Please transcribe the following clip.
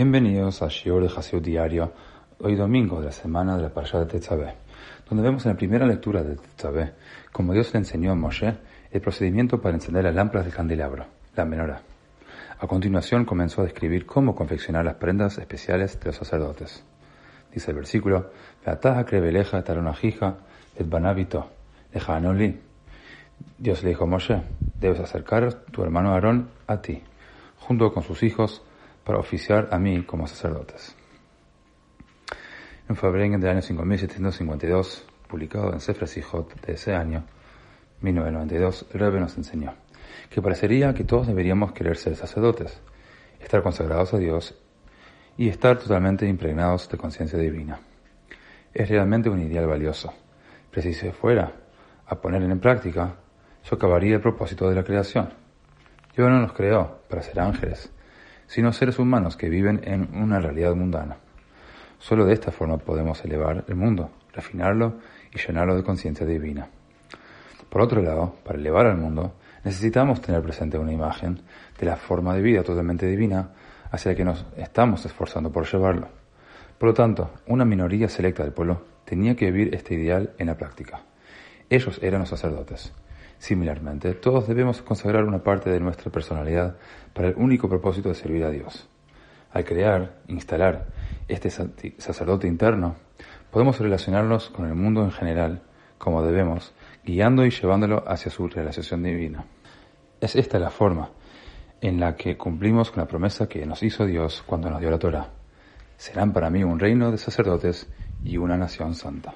Bienvenidos a Shior de Hasid Diario, hoy domingo de la semana de la Parashá de Tetzaveh, donde vemos en la primera lectura de Tetzaveh, como Dios le enseñó a Moshe, el procedimiento para encender las lámparas del candelabro, la menorá. A continuación comenzó a describir cómo confeccionar las prendas especiales de los sacerdotes. Dice el versículo, Dios le dijo a Moshe, debes acercar tu hermano Aarón a ti, junto con sus hijos, para oficiar a mí como sacerdotes. En febrero del año 5752, publicado en Sefer Sijot de ese año, 1992, el Rebbe nos enseñó que parecería que todos deberíamos querer ser sacerdotes, estar consagrados a Dios y estar totalmente impregnados de conciencia divina. Es realmente un ideal valioso, pero si se fuera a poner en práctica, socavaría el propósito de la creación. Dios no nos creó para ser ángeles, sino seres humanos que viven en una realidad mundana. Solo de esta forma podemos elevar el mundo, refinarlo y llenarlo de conciencia divina. Por otro lado, para elevar al mundo, necesitamos tener presente una imagen de la forma de vida totalmente divina hacia la que nos estamos esforzando por llevarlo. Por lo tanto, una minoría selecta del pueblo tenía que vivir este ideal en la práctica. Ellos eran los sacerdotes, Similarmente, todos debemos consagrar una parte de nuestra personalidad para el único propósito de servir a Dios. Al crear, instalar este sacerdote interno, podemos relacionarnos con el mundo en general como debemos, guiando y llevándolo hacia su realización divina. Es esta la forma en la que cumplimos con la promesa que nos hizo Dios cuando nos dio la Torah. Serán para mí un reino de sacerdotes y una nación santa.